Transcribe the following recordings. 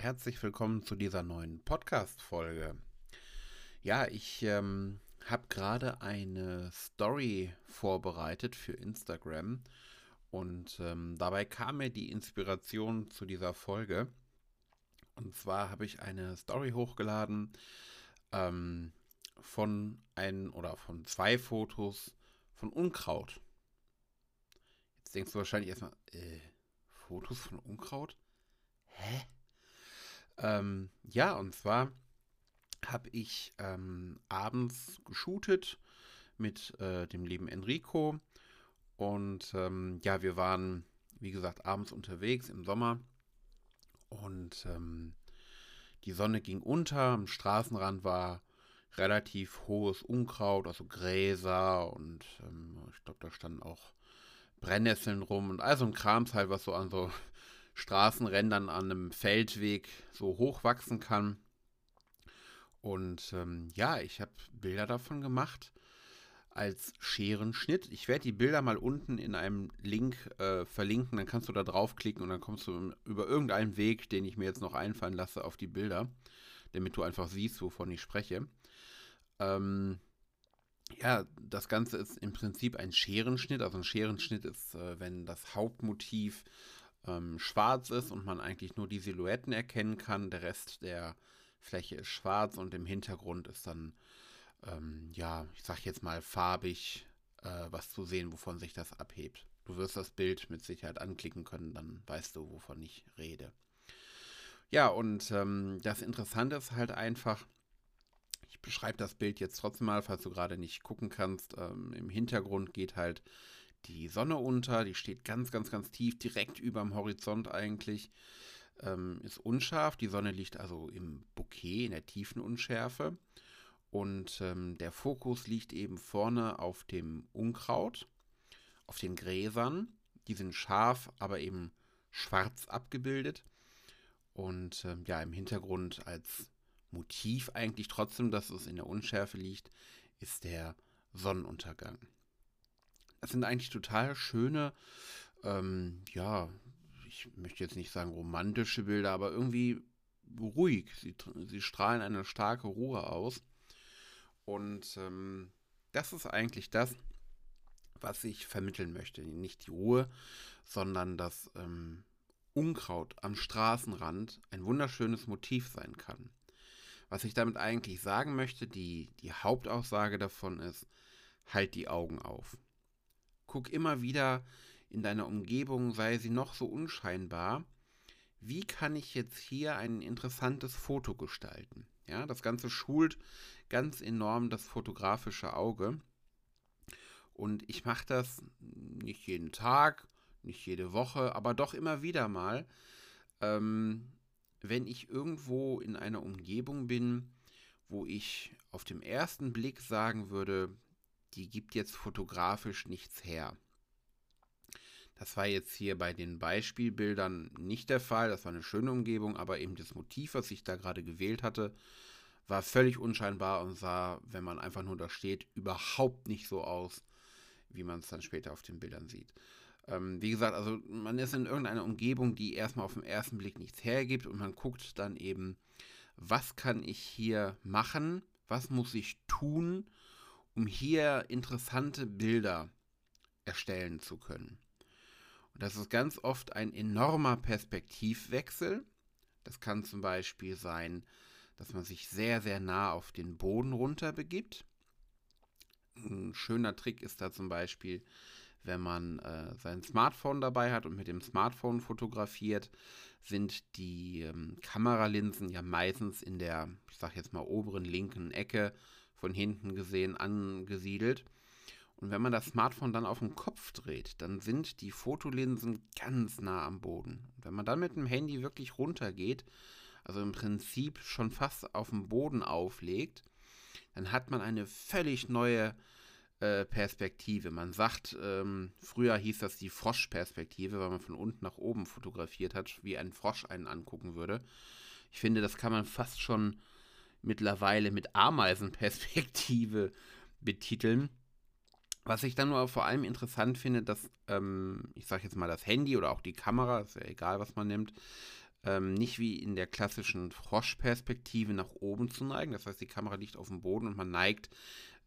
herzlich willkommen zu dieser neuen Podcast-Folge. Ja, ich ähm, habe gerade eine Story vorbereitet für Instagram und ähm, dabei kam mir die Inspiration zu dieser Folge. Und zwar habe ich eine Story hochgeladen ähm, von ein oder von zwei Fotos von Unkraut. Jetzt denkst du wahrscheinlich erstmal, äh, Fotos von Unkraut? Hä? Ähm, ja, und zwar habe ich ähm, abends geshootet mit äh, dem lieben Enrico. Und ähm, ja, wir waren, wie gesagt, abends unterwegs im Sommer. Und ähm, die Sonne ging unter. Am Straßenrand war relativ hohes Unkraut, also Gräser. Und ähm, ich glaube, da standen auch Brennnesseln rum und all so ein Krams halt, was so an so Straßenrändern an einem Feldweg so hochwachsen kann. Und ähm, ja, ich habe Bilder davon gemacht als Scherenschnitt. Ich werde die Bilder mal unten in einem Link äh, verlinken, dann kannst du da draufklicken und dann kommst du über irgendeinen Weg, den ich mir jetzt noch einfallen lasse, auf die Bilder, damit du einfach siehst, wovon ich spreche. Ähm, ja, das Ganze ist im Prinzip ein Scherenschnitt. Also ein Scherenschnitt ist, äh, wenn das Hauptmotiv ähm, schwarz ist und man eigentlich nur die Silhouetten erkennen kann. Der Rest der Fläche ist schwarz und im Hintergrund ist dann, ähm, ja, ich sag jetzt mal farbig äh, was zu sehen, wovon sich das abhebt. Du wirst das Bild mit Sicherheit anklicken können, dann weißt du, wovon ich rede. Ja, und ähm, das Interessante ist halt einfach, ich beschreibe das Bild jetzt trotzdem mal, falls du gerade nicht gucken kannst. Ähm, Im Hintergrund geht halt die Sonne unter, die steht ganz, ganz, ganz tief, direkt über dem Horizont eigentlich. Ähm, ist unscharf, die Sonne liegt also im Bouquet, in der tiefen Unschärfe. Und ähm, der Fokus liegt eben vorne auf dem Unkraut, auf den Gräsern. Die sind scharf, aber eben schwarz abgebildet. Und ähm, ja, im Hintergrund als Motiv eigentlich trotzdem, dass es in der Unschärfe liegt, ist der Sonnenuntergang. Das sind eigentlich total schöne, ähm, ja, ich möchte jetzt nicht sagen romantische Bilder, aber irgendwie ruhig. Sie, sie strahlen eine starke Ruhe aus. Und ähm, das ist eigentlich das, was ich vermitteln möchte. Nicht die Ruhe, sondern das ähm, Unkraut am Straßenrand ein wunderschönes Motiv sein kann. Was ich damit eigentlich sagen möchte, die, die Hauptaussage davon ist, halt die Augen auf. Guck immer wieder in deiner Umgebung, sei sie noch so unscheinbar. Wie kann ich jetzt hier ein interessantes Foto gestalten? Ja, das Ganze schult ganz enorm das fotografische Auge. Und ich mache das nicht jeden Tag, nicht jede Woche, aber doch immer wieder mal. Ähm, wenn ich irgendwo in einer Umgebung bin, wo ich auf dem ersten Blick sagen würde, die gibt jetzt fotografisch nichts her. Das war jetzt hier bei den Beispielbildern nicht der Fall. Das war eine schöne Umgebung, aber eben das Motiv, was ich da gerade gewählt hatte, war völlig unscheinbar und sah, wenn man einfach nur da steht, überhaupt nicht so aus, wie man es dann später auf den Bildern sieht. Ähm, wie gesagt, also man ist in irgendeiner Umgebung, die erstmal auf den ersten Blick nichts hergibt und man guckt dann eben, was kann ich hier machen, was muss ich tun, um hier interessante Bilder erstellen zu können. Und das ist ganz oft ein enormer Perspektivwechsel. Das kann zum Beispiel sein, dass man sich sehr, sehr nah auf den Boden runter begibt. Ein schöner Trick ist da zum Beispiel, wenn man äh, sein Smartphone dabei hat und mit dem Smartphone fotografiert, sind die ähm, Kameralinsen ja meistens in der, ich sag jetzt mal, oberen linken Ecke von hinten gesehen angesiedelt. Und wenn man das Smartphone dann auf den Kopf dreht, dann sind die Fotolinsen ganz nah am Boden. Und wenn man dann mit dem Handy wirklich runtergeht, also im Prinzip schon fast auf dem Boden auflegt, dann hat man eine völlig neue äh, Perspektive. Man sagt, ähm, früher hieß das die Froschperspektive, weil man von unten nach oben fotografiert hat, wie ein Frosch einen angucken würde. Ich finde, das kann man fast schon mittlerweile mit Ameisenperspektive betiteln. Was ich dann nur vor allem interessant finde, dass, ähm, ich sage jetzt mal das Handy oder auch die Kamera, ist ja egal, was man nimmt, ähm, nicht wie in der klassischen Froschperspektive nach oben zu neigen. Das heißt, die Kamera liegt auf dem Boden und man neigt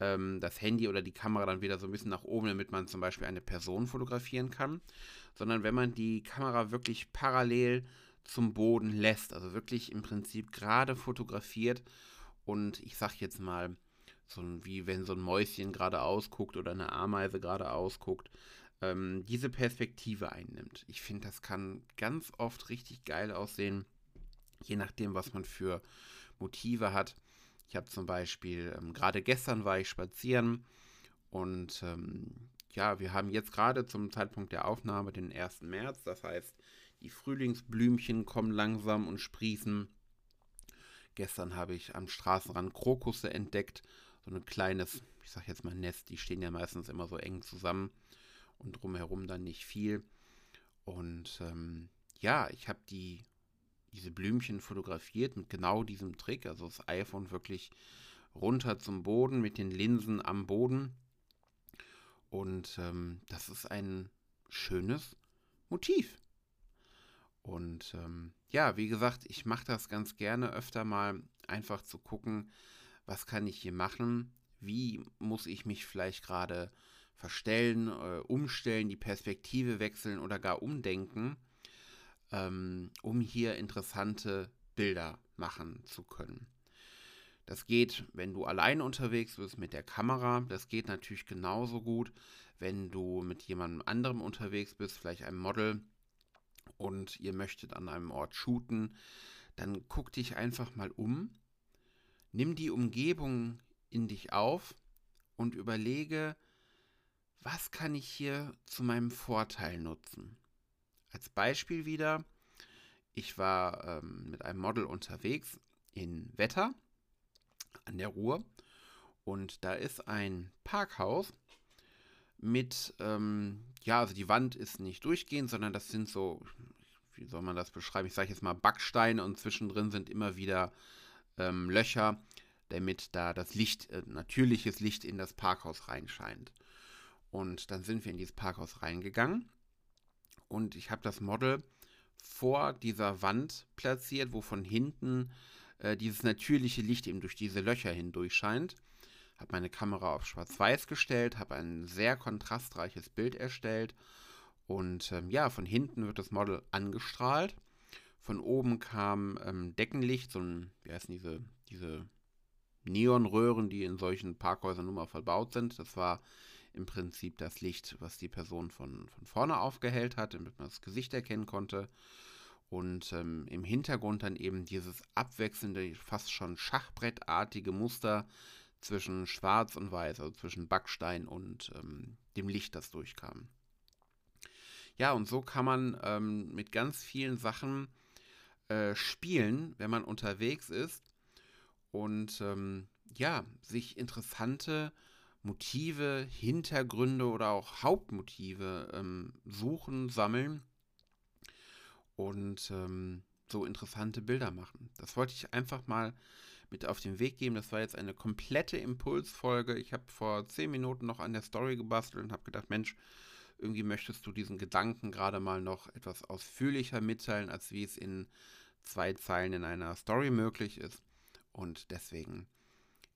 ähm, das Handy oder die Kamera dann wieder so ein bisschen nach oben, damit man zum Beispiel eine Person fotografieren kann. Sondern wenn man die Kamera wirklich parallel zum Boden lässt, also wirklich im Prinzip gerade fotografiert und ich sag jetzt mal, so wie wenn so ein Mäuschen gerade ausguckt oder eine Ameise gerade ausguckt, ähm, diese Perspektive einnimmt. Ich finde, das kann ganz oft richtig geil aussehen, je nachdem, was man für Motive hat. Ich habe zum Beispiel, ähm, gerade gestern war ich spazieren und ähm, ja, wir haben jetzt gerade zum Zeitpunkt der Aufnahme den 1. März, das heißt, die Frühlingsblümchen kommen langsam und sprießen. Gestern habe ich am Straßenrand Krokusse entdeckt, so ein kleines, ich sag jetzt mal Nest, die stehen ja meistens immer so eng zusammen und drumherum dann nicht viel. Und ähm, ja, ich habe die, diese Blümchen fotografiert mit genau diesem Trick, also das iPhone wirklich runter zum Boden mit den Linsen am Boden. Und ähm, das ist ein schönes Motiv. Und ähm, ja, wie gesagt, ich mache das ganz gerne öfter mal, einfach zu gucken, was kann ich hier machen, wie muss ich mich vielleicht gerade verstellen, äh, umstellen, die Perspektive wechseln oder gar umdenken, ähm, um hier interessante Bilder machen zu können. Das geht, wenn du allein unterwegs bist mit der Kamera. Das geht natürlich genauso gut, wenn du mit jemandem anderem unterwegs bist, vielleicht einem Model, und ihr möchtet an einem Ort shooten. Dann guck dich einfach mal um, nimm die Umgebung in dich auf und überlege, was kann ich hier zu meinem Vorteil nutzen? Als Beispiel wieder, ich war ähm, mit einem Model unterwegs in Wetter an der Ruhr und da ist ein Parkhaus mit, ähm, ja, also die Wand ist nicht durchgehend, sondern das sind so, wie soll man das beschreiben? Ich sage jetzt mal Backsteine und zwischendrin sind immer wieder ähm, Löcher, damit da das Licht, äh, natürliches Licht in das Parkhaus reinscheint. Und dann sind wir in dieses Parkhaus reingegangen und ich habe das Model vor dieser Wand platziert, wo von hinten äh, dieses natürliche Licht eben durch diese Löcher hindurch scheint. Habe meine Kamera auf Schwarz-Weiß gestellt, habe ein sehr kontrastreiches Bild erstellt und ähm, ja, von hinten wird das Model angestrahlt. Von oben kam ähm, Deckenlicht, so ein, wie heißen diese, diese Neonröhren, die in solchen Parkhäusern nun mal verbaut sind. Das war im Prinzip das Licht, was die Person von, von vorne aufgehellt hat, damit man das Gesicht erkennen konnte. Und ähm, im Hintergrund dann eben dieses abwechselnde, fast schon schachbrettartige Muster zwischen Schwarz und Weiß, also zwischen Backstein und ähm, dem Licht, das durchkam. Ja, und so kann man ähm, mit ganz vielen Sachen äh, spielen, wenn man unterwegs ist und ähm, ja, sich interessante Motive, Hintergründe oder auch Hauptmotive ähm, suchen, sammeln und ähm, so interessante Bilder machen. Das wollte ich einfach mal mit auf den Weg geben. Das war jetzt eine komplette Impulsfolge. Ich habe vor zehn Minuten noch an der Story gebastelt und habe gedacht, Mensch, irgendwie möchtest du diesen Gedanken gerade mal noch etwas ausführlicher mitteilen, als wie es in zwei Zeilen in einer Story möglich ist. Und deswegen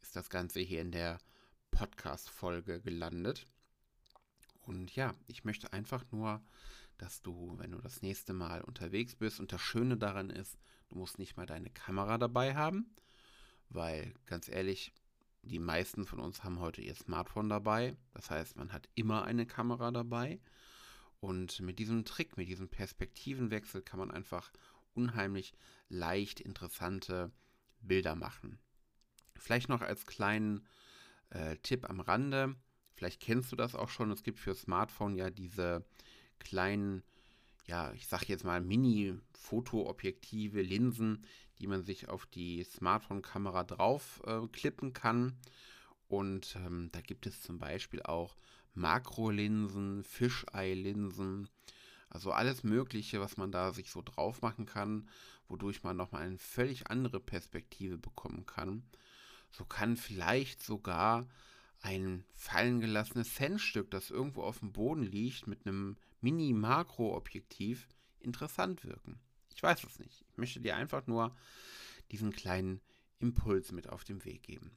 ist das Ganze hier in der Podcast-Folge gelandet. Und ja, ich möchte einfach nur, dass du, wenn du das nächste Mal unterwegs bist, und das Schöne daran ist, du musst nicht mal deine Kamera dabei haben, weil ganz ehrlich, die meisten von uns haben heute ihr Smartphone dabei. Das heißt, man hat immer eine Kamera dabei. Und mit diesem Trick, mit diesem Perspektivenwechsel kann man einfach unheimlich leicht interessante Bilder machen. Vielleicht noch als kleinen äh, Tipp am Rande, vielleicht kennst du das auch schon, es gibt für Smartphone ja diese kleinen, ja, ich sag jetzt mal Mini-Fotoobjektive, Linsen, die man sich auf die Smartphone-Kamera drauf äh, klippen kann. Und ähm, da gibt es zum Beispiel auch Makrolinsen, Fischei-Linsen, also alles Mögliche, was man da sich so drauf machen kann, wodurch man nochmal eine völlig andere Perspektive bekommen kann. So kann vielleicht sogar ein fallen gelassenes Centstück, das irgendwo auf dem Boden liegt, mit einem Mini-Makro-Objektiv interessant wirken. Ich weiß es nicht. Ich möchte dir einfach nur diesen kleinen Impuls mit auf den Weg geben.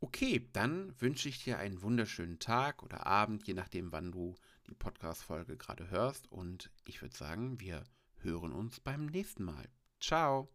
Okay, dann wünsche ich dir einen wunderschönen Tag oder Abend, je nachdem, wann du die Podcast-Folge gerade hörst. Und ich würde sagen, wir hören uns beim nächsten Mal. Ciao.